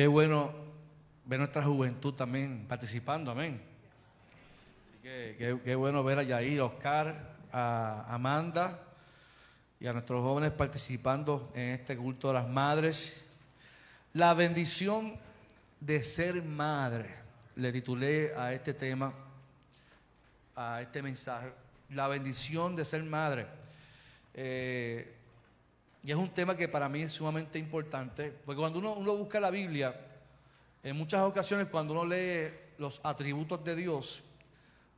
Qué bueno ver nuestra juventud también participando, amén. qué, bueno ver a Yair, a Oscar, a Amanda y a nuestros jóvenes participando en este culto de las madres. La bendición de ser madre, le titulé a este tema, a este mensaje, la bendición de ser madre. Eh, y es un tema que para mí es sumamente importante, porque cuando uno, uno busca la Biblia, en muchas ocasiones cuando uno lee los atributos de Dios,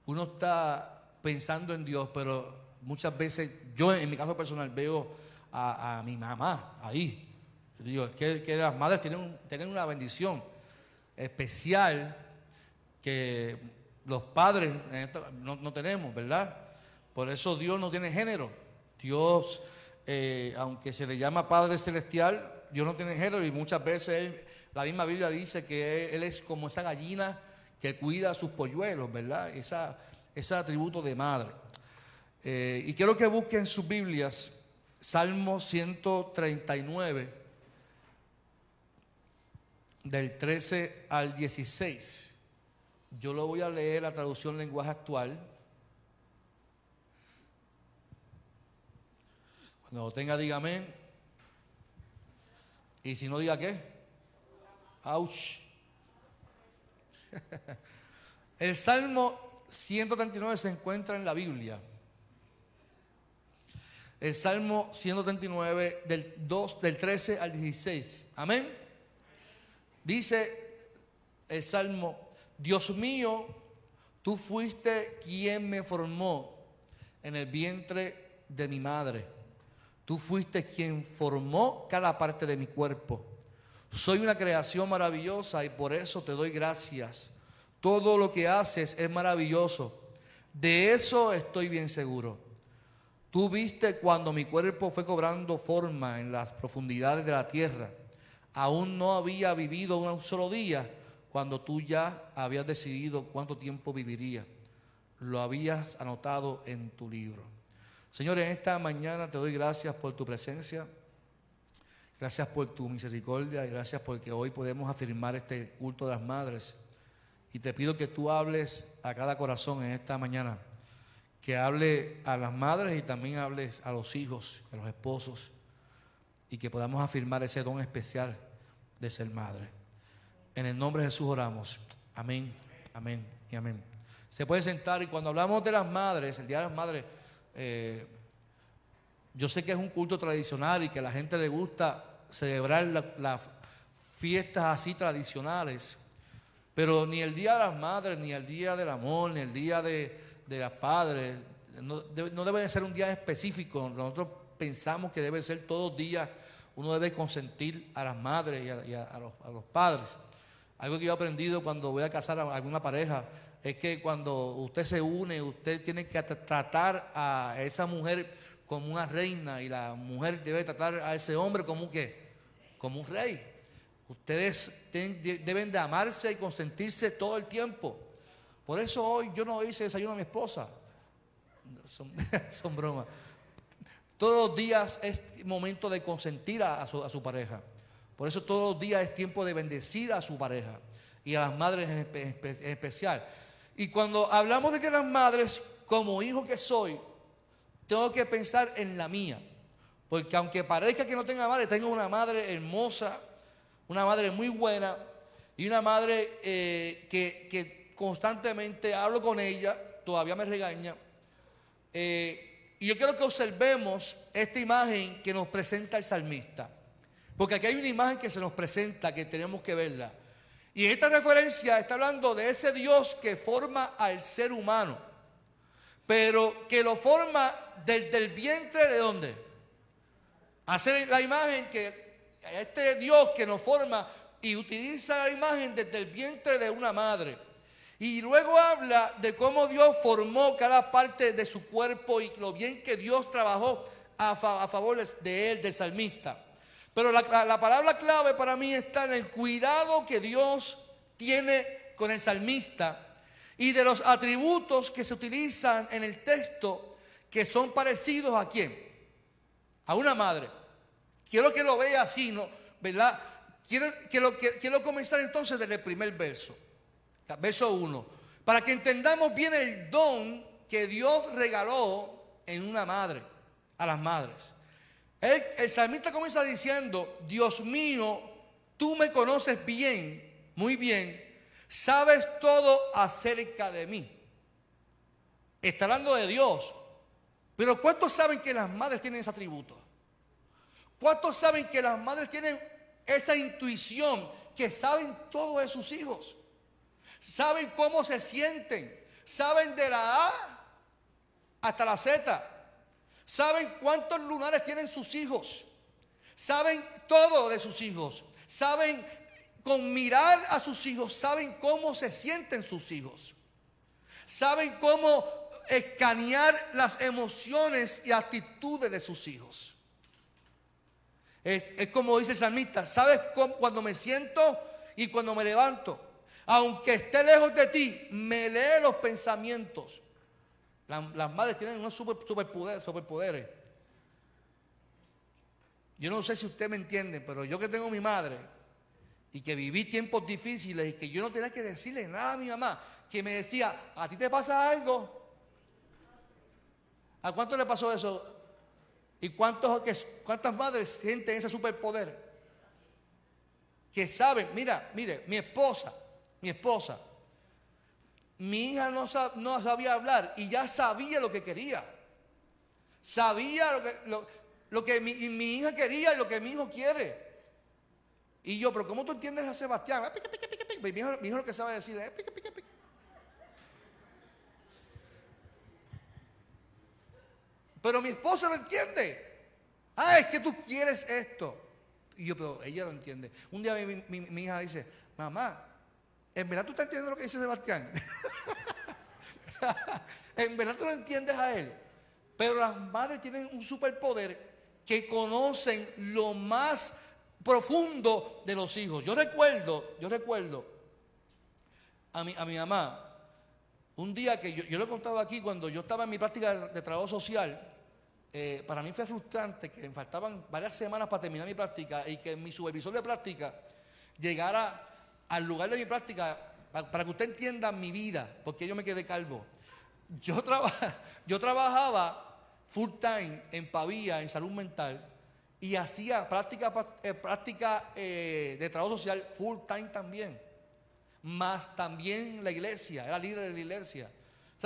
uno está pensando en Dios, pero muchas veces yo en mi caso personal veo a, mi mamá ahí. Digo, que, las madres tienen, tienen una bendición especial que los padres no, no tenemos, ¿verdad? Por eso Dios no tiene género. Dios eh, aunque se le llama Padre Celestial, Dios no tiene género y muchas veces la misma Biblia dice que él, es como esa gallina que cuida a sus polluelos, ¿verdad? Esa, ese atributo de madre. Eh, y quiero que busquen sus Biblias, Salmo 139, del 13 al 16. Yo lo voy a leer la traducción lenguaje actual. Cuando tenga, diga amén. Y si no, diga qué. Auch. El Salmo 139 se encuentra en la Biblia. El Salmo 139 del 2 del 13 al 16. Amén. Dice el Salmo, Dios mío, tú fuiste quien me formó en el vientre de mi madre. Tú fuiste quien formó cada parte de mi cuerpo. Soy una creación maravillosa y por eso te doy gracias. Todo lo que haces es maravilloso. De eso estoy bien seguro. Tú viste cuando mi cuerpo fue cobrando forma en las profundidades de la tierra. Aún no había vivido un solo día cuando tú ya habías decidido cuánto tiempo viviría. Lo habías anotado en tu libro. Señor, en esta mañana te doy gracias por tu presencia. Gracias por tu misericordia y gracias porque hoy podemos afirmar este culto de las madres. Y te pido que tú hables a cada corazón en esta mañana. Que hable a las madres y también hables a los hijos, a los esposos. Y que podamos afirmar ese don especial de ser madre. En el nombre de Jesús oramos. Amén, amén y amén. Se puede sentar y cuando hablamos de las madres, el Día de las Madres, eh, yo sé que es un culto tradicional y que a la gente le gusta celebrar las fiestas así tradicionales, pero ni el Día de las Madres, ni el Día del Amor, ni el Día de, de las Padres, no debe, ser un día específico. Nosotros pensamos que debe ser todos días, uno debe consentir a las madres y, a, los, a los padres. Algo que yo he aprendido cuando voy a casar a alguna pareja es que cuando usted se une, usted tiene que tratar a esa mujer como una reina y la mujer debe tratar a ese hombre como qué? Como un rey. Ustedes deben de amarse y consentirse todo el tiempo. Por eso hoy yo no hice desayuno a mi esposa. Son, son bromas. Todos los días es momento de consentir a su, a su pareja. Por eso todos los días es tiempo de bendecir a su pareja y a las madres en, especial. Y cuando hablamos de que las madres, como hijo que soy, tengo que pensar en la mía. Porque aunque parezca que no tenga madre, tengo una madre hermosa, una madre muy buena y una madre eh, que, constantemente hablo con ella, todavía me regaña. Eh, y yo quiero que observemos esta imagen que nos presenta el salmista. Porque aquí hay una imagen que se nos presenta que tenemos que verla. Y esta referencia está hablando de ese Dios que forma al ser humano, pero que lo forma desde el vientre de dónde. Hacer la imagen que este Dios que nos forma y utiliza la imagen desde el vientre de una madre. Y luego habla de cómo Dios formó cada parte de su cuerpo y lo bien que Dios trabajó a, favor de él, del salmista. Pero la, palabra clave para mí está en el cuidado que Dios tiene con el salmista y de los atributos que se utilizan en el texto que son parecidos a quién? A una madre. Quiero que lo vea así, ¿no? ¿Verdad? Quiero, comenzar entonces desde el primer verso. Verso 1. Para que entendamos bien el don que Dios regaló en una madre, a las madres. El, salmista comienza diciendo, Dios mío, tú me conoces bien, muy bien, sabes todo acerca de mí. Está hablando de Dios. Pero ¿cuántos saben que las madres tienen ese atributo? ¿Cuántos saben que las madres tienen esa intuición que saben todo de sus hijos? Saben cómo se sienten. Saben de la A hasta la Z. Saben cuántos lunares tienen sus hijos. Saben todo de sus hijos. Saben con mirar a sus hijos, saben cómo se sienten sus hijos. Saben cómo escanear las emociones y actitudes de sus hijos. Es, como dice el salmista, sabes cuando me siento y cuando me levanto. Aunque esté lejos de ti, me lee los pensamientos. Las madres tienen unos super, superpoderes. Yo no sé si usted me entiende, pero yo que tengo mi madre y que viví tiempos difíciles y que yo no tenía que decirle nada a mi mamá, que me decía, ¿a ti te pasa algo? ¿A cuánto le pasó eso? ¿Y cuántos, cuántas madres sienten ese superpoder? Que saben, mira, mire, mi esposa, mi esposa. Mi hija no, sabía hablar y ya sabía lo que quería. Sabía lo que, mi, mi, hija quería y lo que mi hijo quiere. Y yo, pero ¿cómo tú entiendes a Sebastián? Ah, mi, hijo, lo que sabe decir es Pero mi esposa lo entiende. Ah, es que tú quieres esto. Y yo, pero ella lo entiende. Un día mi, mi hija dice, mamá, ¿En verdad tú estás entendiendo lo que dice Sebastián? en verdad tú no entiendes a él. Pero las madres tienen un superpoder que conocen lo más profundo de los hijos. Yo recuerdo, yo recuerdo a mi, a mi mamá, un día que yo, lo he contado aquí, cuando yo estaba en mi práctica de, trabajo social, eh, para mí fue frustrante que me faltaban varias semanas para terminar mi práctica y que mi supervisor de práctica llegara al lugar de mi práctica, para, que usted entienda mi vida, porque yo me quedé calvo. Yo, trabajaba full time en Pavía, en salud mental, y hacía práctica, eh, práctica eh, de trabajo social full time también. Más también la iglesia, era líder de la iglesia.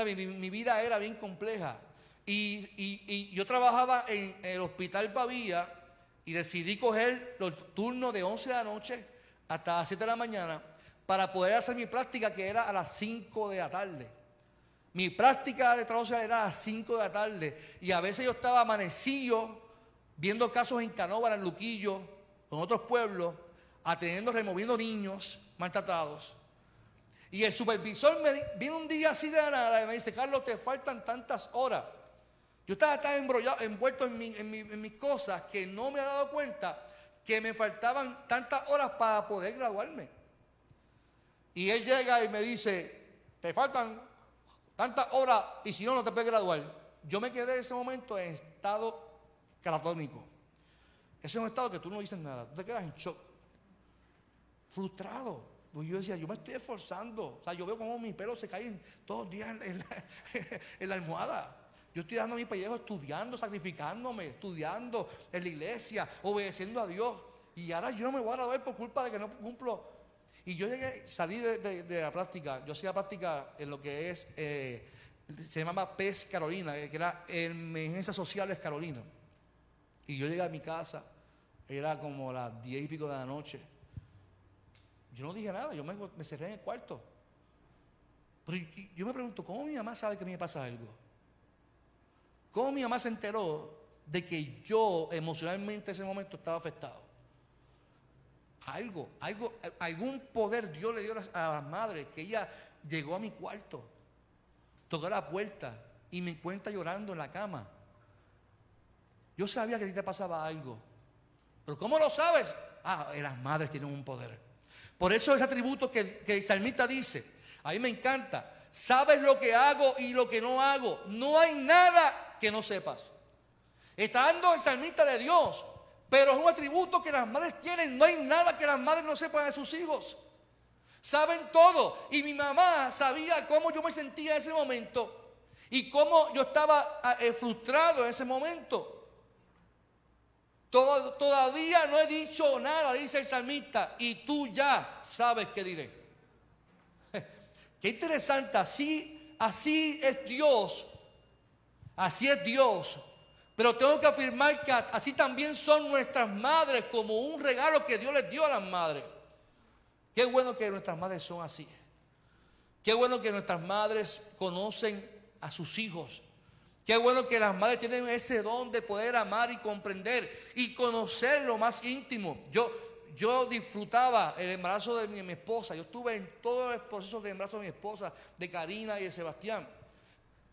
Mi, vida era bien compleja. Y, yo trabajaba en el hospital Pavía y decidí coger los turnos de 11 de la noche hasta las 7 de la mañana para poder hacer mi práctica que era a las 5 de la tarde. Mi práctica de trabajo era a las 5 de la tarde y a veces yo estaba amanecido viendo casos en Canóvara, en Luquillo, con otros pueblos, atendiendo, removiendo niños maltratados. Y el supervisor me viene un día así de nada y me dice, Carlos, te faltan tantas horas. Yo estaba tan embrollado, envuelto en, en mis cosas que no me he dado cuenta que me faltaban tantas horas para poder graduarme. Y él llega y me dice, te faltan tantas horas y si no, no te puedes graduar. Yo me quedé en ese momento en estado catatónico. Ese es un estado que tú no dices nada, tú te quedas en shock. Frustrado. Pues yo decía, yo me estoy esforzando. O sea, yo veo como mis pelos se caen todos los días en la almohada. Yo estoy dando mi pellejo estudiando, sacrificándome, estudiando en la iglesia, obedeciendo a Dios. Y ahora yo no me voy a graduar por culpa de que no cumplo. Y yo llegué, salí de, la práctica. Yo hacía práctica en lo que es, eh, se llamaba PES Carolina, que era Emergencias Sociales Carolina. Y yo llegué a mi casa, era como las diez y pico de la noche. Yo no dije nada, yo me, me cerré en el cuarto. Pero yo me pregunto, ¿cómo mi mamá sabe que a mí me pasa algo? ¿Cómo mi mamá se enteró de que yo emocionalmente en ese momento estaba afectado? Algo, algo, algún poder Dios le dio a la madre que ella llegó a mi cuarto, tocó la puerta y me encuentra llorando en la cama. Yo sabía que a ti te pasaba algo. Pero ¿cómo lo sabes? Ah, las madres tienen un poder. Por eso ese atributo que, que el salmista dice, a mí me encanta, sabes lo que hago y lo que no hago, no hay nada que no sepas. Está dando el salmista de Dios, pero es un atributo que las madres tienen, no hay nada que las madres no sepan de sus hijos. Saben todo. Y mi mamá sabía cómo yo me sentía en ese momento y cómo yo estaba ah, eh, frustrado en ese momento. todavía no he dicho nada, dice el salmista, y tú ya sabes qué diré. Qué interesante, así, así es Dios, así es Dios. Pero tengo que afirmar que así también son nuestras madres como un regalo que Dios les dio a las madres. Qué bueno que nuestras madres son así. Qué bueno que nuestras madres conocen a sus hijos. Qué bueno que las madres tienen ese don de poder amar y comprender y conocer lo más íntimo. Yo, yo disfrutaba el embarazo de mi, mi, esposa. Yo estuve en todo el proceso de embarazo de mi esposa, de Karina y de Sebastián.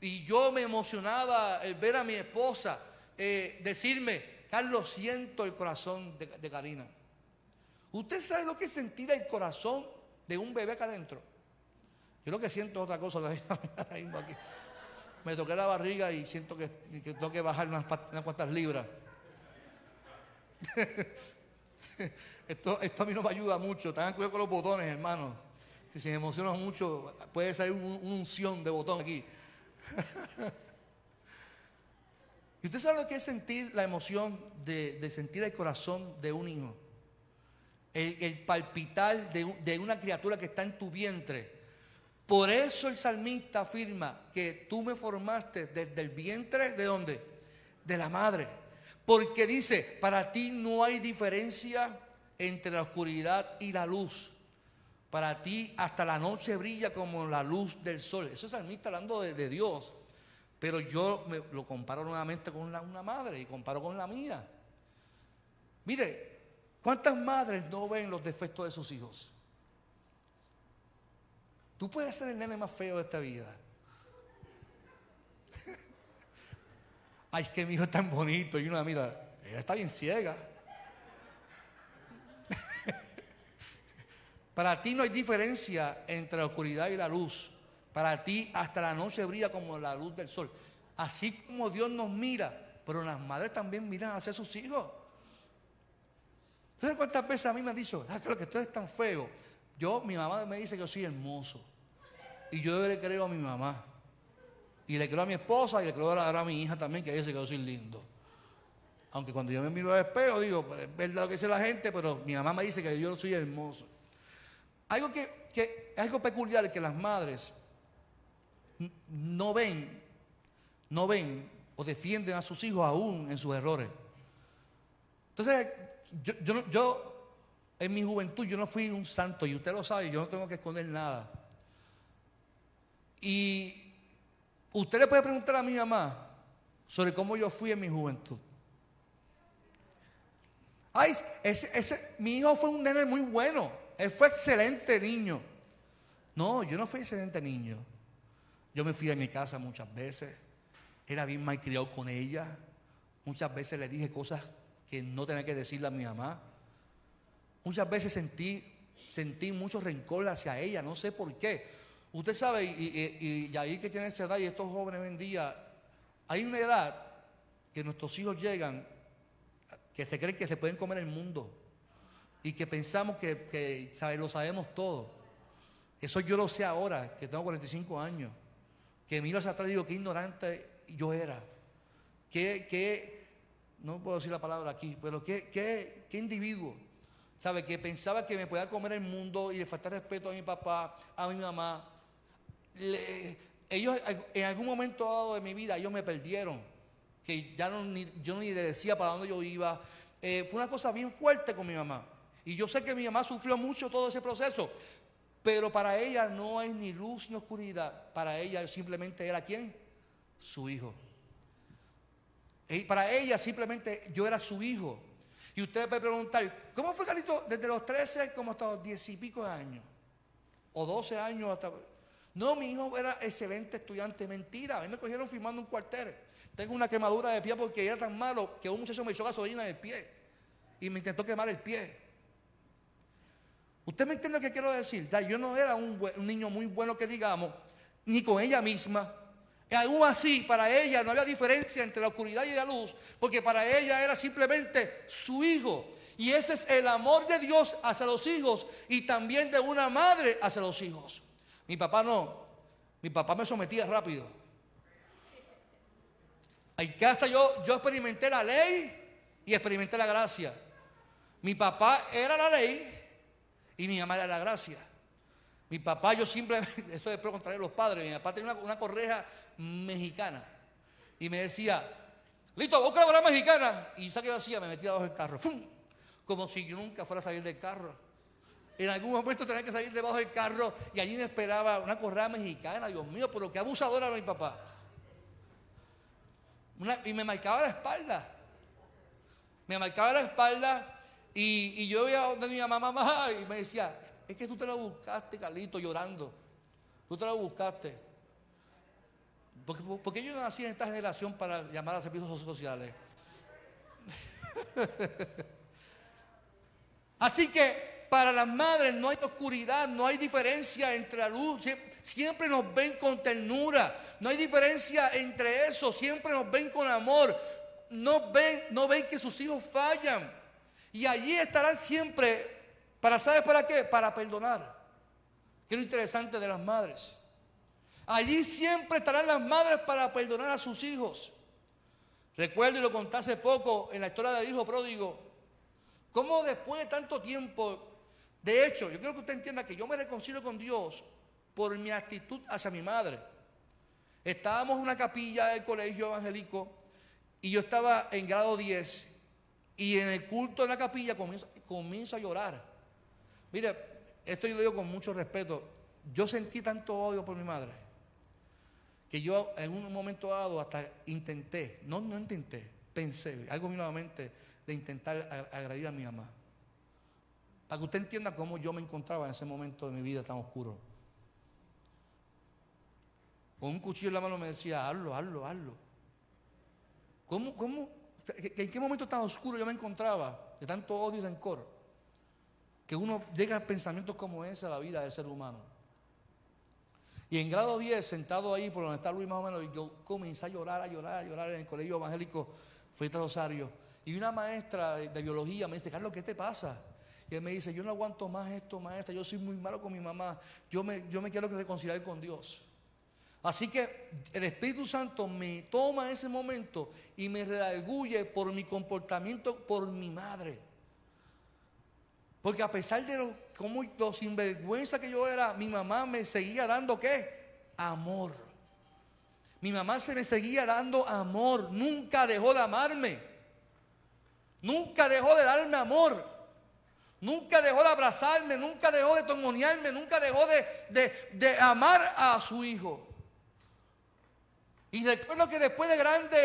Y yo me emocionaba el ver a mi esposa eh, decirme, Carlos, siento el corazón de, Karina. ¿Usted sabe lo que es sentir el corazón de un bebé acá adentro? Yo lo que siento es otra cosa. Aquí. Me toqué la barriga y siento que, tengo que bajar unas, cuantas libras. esto, a mí no me ayuda mucho. Tengan cuidado con los botones, hermano. Si se emociona mucho, puede salir una un unción de botón aquí. y usted sabe lo que es sentir la emoción de, de sentir el corazón de un hijo el, palpitar de, una criatura que está en tu vientre. Por eso el salmista afirma que tú me formaste desde el vientre de dónde? De la madre. Porque dice, para ti no hay diferencia entre la oscuridad y la luz. Para ti hasta la noche brilla como la luz del sol. Eso es salmista hablando de, Dios. Pero yo me, lo comparo nuevamente con una madre y comparo con la mía. Mire, ¿Cuántas madres no ven los defectos de sus hijos? Tú puedes ser el nene más feo de esta vida. Ay, es que mi hijo es tan bonito. Y una mira, ella está bien ciega. Para ti no hay diferencia entre la oscuridad y la luz. Para ti hasta la noche brilla como la luz del sol. Así como Dios nos mira, pero las madres también miran hacia sus hijos. ¿Sabes cuántas veces a mí me han dicho, ah, creo que tú eres tan feo? Yo, mi mamá me dice que yo soy hermoso. Y yo le creo a mi mamá. Y le creo a mi esposa y le creo a, mi hija también, que dice que yo soy lindo. Aunque cuando yo me miro al espejo, digo, pues, es verdad lo que dice la gente, pero mi mamá me dice que yo soy hermoso. Algo que, que algo peculiar que las madres no ven, no ven o defienden a sus hijos aún en sus errores. Entonces, yo, yo, en mi juventud yo no fui un santo y usted lo sabe, yo no tengo que esconder nada. Y usted le puede preguntar a mi mamá sobre cómo yo fui en mi juventud. Ay, ese, ese, mi hijo fue un nene muy bueno. Él fue excelente niño. No, yo no fui excelente niño. Yo me fui a mi casa muchas veces. Era bien malcriado con ella. Muchas veces le dije cosas que no tenía que decirle a mi mamá. Muchas veces sentí, sentí mucho rencor hacia ella, no sé por qué. Usted sabe, y, y, ahí que tiene esa edad y estos jóvenes hoy en día, hay una edad que nuestros hijos llegan que se creen que se pueden comer el mundo y que pensamos que, que lo sabemos todo. Eso yo lo sé ahora, que tengo 45 años, que miro hacia atrás y digo, qué ignorante yo era, qué, qué, no puedo decir la palabra aquí, pero qué, qué, qué individuo, ¿sabe? Que pensaba que me podía comer el mundo y le faltar respeto a mi papá, a mi mamá. ellos en algún momento dado de mi vida, ellos me perdieron, que ya no, ni, yo ni le decía para dónde yo iba. Eh, fue una cosa bien fuerte con mi mamá. Y yo sé que mi mamá sufrió mucho todo ese proceso, pero para ella no hay ni luz ni oscuridad. Para ella simplemente era quién? Su hijo. Y para ella simplemente yo era su hijo. Y usted puede preguntar, ¿cómo fue Carlito desde los 13 como hasta los 10 y pico de años? O 12 años hasta... No, mi hijo era excelente estudiante. Mentira, a mí me cogieron firmando un cuartel. Tengo una quemadura de pie porque era tan malo que un muchacho me echó gasolina en el pie. Y me intentó quemar el pie. ¿Usted me entiende lo que quiero decir? yo no era un, niño muy bueno que digamos, ni con ella misma. Y aún así, para ella no había diferencia entre la oscuridad y la luz, porque para ella era simplemente su hijo. Y ese es el amor de Dios hacia los hijos y también de una madre hacia los hijos. Mi papá no. Mi papá me sometía rápido. En casa yo experimenté la ley y experimenté la gracia. Mi papá era la ley y mi mamá era la gracia. Mi papá, yo simplemente, esto es contrario a los padres, mi papá tenía una, correja mexicana y me decía, listo, busca la correja mexicana. Y ¿sabes qué yo hacía? Me metía debajo del carro, como si yo nunca fuera a salir del carro. En algún momento tenía que salir debajo del carro y allí me esperaba una correa mexicana, Dios mío, pero qué abusadora era mi papá. y me marcaba la espalda. Me marcaba la espalda y, yo iba donde mi mamá, mamá, y me decía, es que tú te lo buscaste, Carlito, llorando. Tú te lo buscaste. Porque, porque yo nací en esta generación para llamar a servicios sociales. Así que para las madres no hay oscuridad, no hay diferencia entre la luz. Siempre nos ven con ternura. No hay diferencia entre eso. Siempre nos ven con amor. No ven, no ven que sus hijos fallan. Y allí estarán siempre. ¿Para sabes para qué? Para perdonar. Que es lo interesante de las madres. Allí siempre estarán las madres para perdonar a sus hijos. Recuerdo y lo conté hace poco en la historia del hijo pródigo. Cómo después de tanto tiempo de hecho, yo quiero que usted entienda que yo me reconcilio con Dios por mi actitud hacia mi madre. Estábamos en una capilla del colegio evangélico y yo estaba en grado 10 y en el culto de la capilla comienzo, a llorar. Mire, esto yo lo digo con mucho respeto. Yo sentí tanto odio por mi madre que yo en un momento dado hasta intenté, no, no intenté, pensé, algo nuevamente de intentar agredir a mi mamá. Para que usted entienda cómo yo me encontraba en ese momento de mi vida tan oscuro. Con un cuchillo en la mano me decía, hazlo, hazlo, hazlo. ¿Cómo, cómo? ¿En qué momento tan oscuro yo me encontraba de tanto odio y rencor? Que uno llega a pensamientos como ese a la vida del ser humano. Y en grado 10, sentado ahí por donde está Luis más o menos, yo comencé a llorar, a llorar, a llorar en el colegio evangélico Frita Rosario. Y una maestra de, biología me dice, Carlos, ¿qué te pasa? Y él me dice, yo no aguanto más esto, maestra, yo soy muy malo con mi mamá, yo me quiero reconciliar con Dios. Así que el Espíritu Santo me toma ese momento y me redarguye por mi comportamiento por mi madre. Porque a pesar de lo, como, lo sinvergüenza que yo era, mi mamá me seguía dando qué? Amor. Mi mamá se me seguía dando amor. Nunca dejó de amarme. Nunca dejó de darme amor. Nunca dejó de abrazarme, nunca dejó de tomonearme, nunca dejó de, amar a su hijo. Y recuerdo que después de grande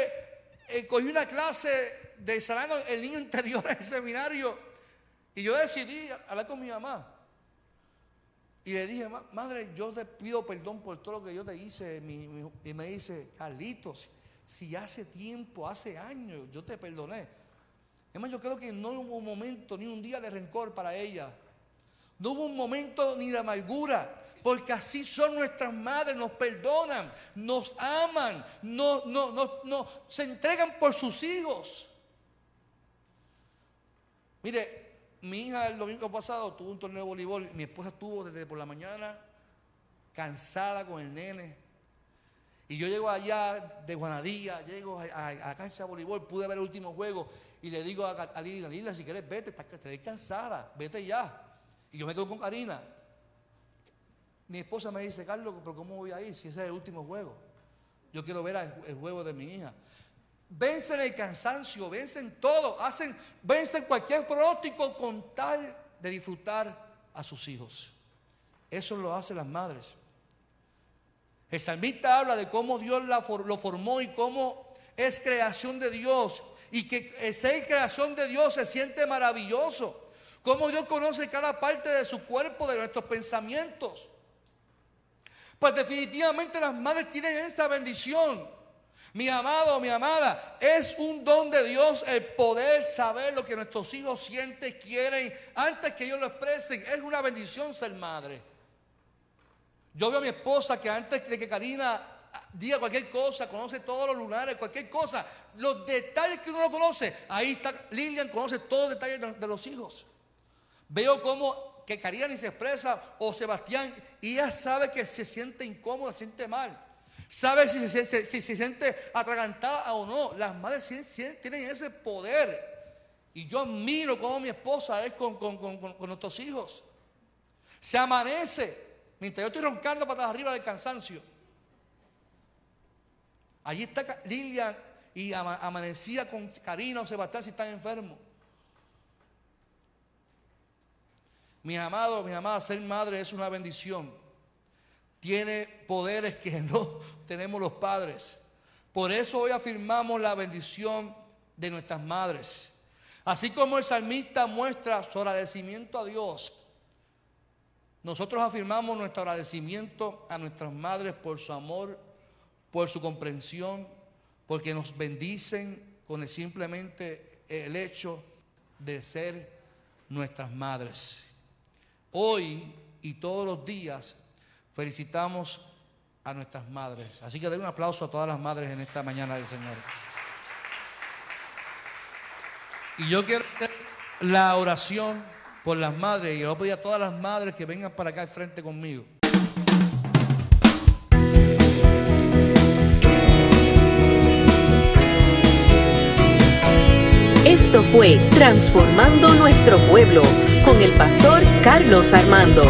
eh, cogí una clase de sanando el niño interior en el seminario y yo decidí hablar con mi mamá. Y le dije, madre, yo te pido perdón por todo lo que yo te hice. y me dice, Carlitos, si hace tiempo, hace años, yo te perdoné. Además, yo creo que no hubo un momento ni un día de rencor para ella. No hubo un momento ni de amargura. Porque así son nuestras madres, nos perdonan, nos aman, no, no, no, se entregan por sus hijos. Mire, mi hija el domingo pasado tuvo un torneo de voleibol. Mi esposa estuvo desde por la mañana cansada con el nene. Y yo llego allá de Juanadía, llego a, la cancha de voleibol, pude ver el último juego y le digo a, Lila, Lila, si quieres vete, estás, cansada, vete ya. Y yo me quedo con Karina. Mi esposa me dice, Carlos, pero ¿cómo voy a ir si ese es el último juego? Yo quiero ver el, juego de mi hija. Vencen el cansancio, vencen todo, hacen, vencen cualquier pronóstico con tal de disfrutar a sus hijos. Eso lo hacen las madres. El salmista habla de cómo Dios lo formó y cómo es creación de Dios y que ser creación de Dios se siente maravilloso. Cómo Dios conoce cada parte de su cuerpo, de nuestros pensamientos. Pues definitivamente las madres tienen esa bendición. Mi amado, mi amada, es un don de Dios el poder saber lo que nuestros hijos sienten, quieren, antes que ellos lo expresen. Es una bendición ser madre. Yo veo a mi esposa que antes de que Karina diga cualquier cosa, conoce todos los lunares, cualquier cosa, los detalles que uno no conoce, ahí está Lilian, conoce todos los detalles de los hijos. Veo cómo que Karina ni se expresa o Sebastián y ella sabe que se siente incómoda, se siente mal. Sabe si se, siente atragantada o no. Las madres tienen ese poder. Y yo admiro cómo mi esposa es con, nuestros hijos. Se amanece mientras yo estoy roncando patas arriba del cansancio. Allí está Lilian y amanecía con Karina o Sebastián si están enfermos. Mis amados, mis amadas, ser madre es una bendición. Tiene poderes que no tenemos los padres. Por eso hoy afirmamos la bendición de nuestras madres. Así como el salmista muestra su agradecimiento a Dios, nosotros afirmamos nuestro agradecimiento a nuestras madres por su amor, por su comprensión, porque nos bendicen con simplemente el hecho de ser nuestras madres. Hoy y todos los días felicitamos a nuestras madres. Así que den un aplauso a todas las madres en esta mañana del Señor. Y yo quiero hacer la oración por las madres y yo voy a todas las madres que vengan para acá al frente conmigo. Esto fue Transformando Nuestro Pueblo con el pastor Carlos Armando.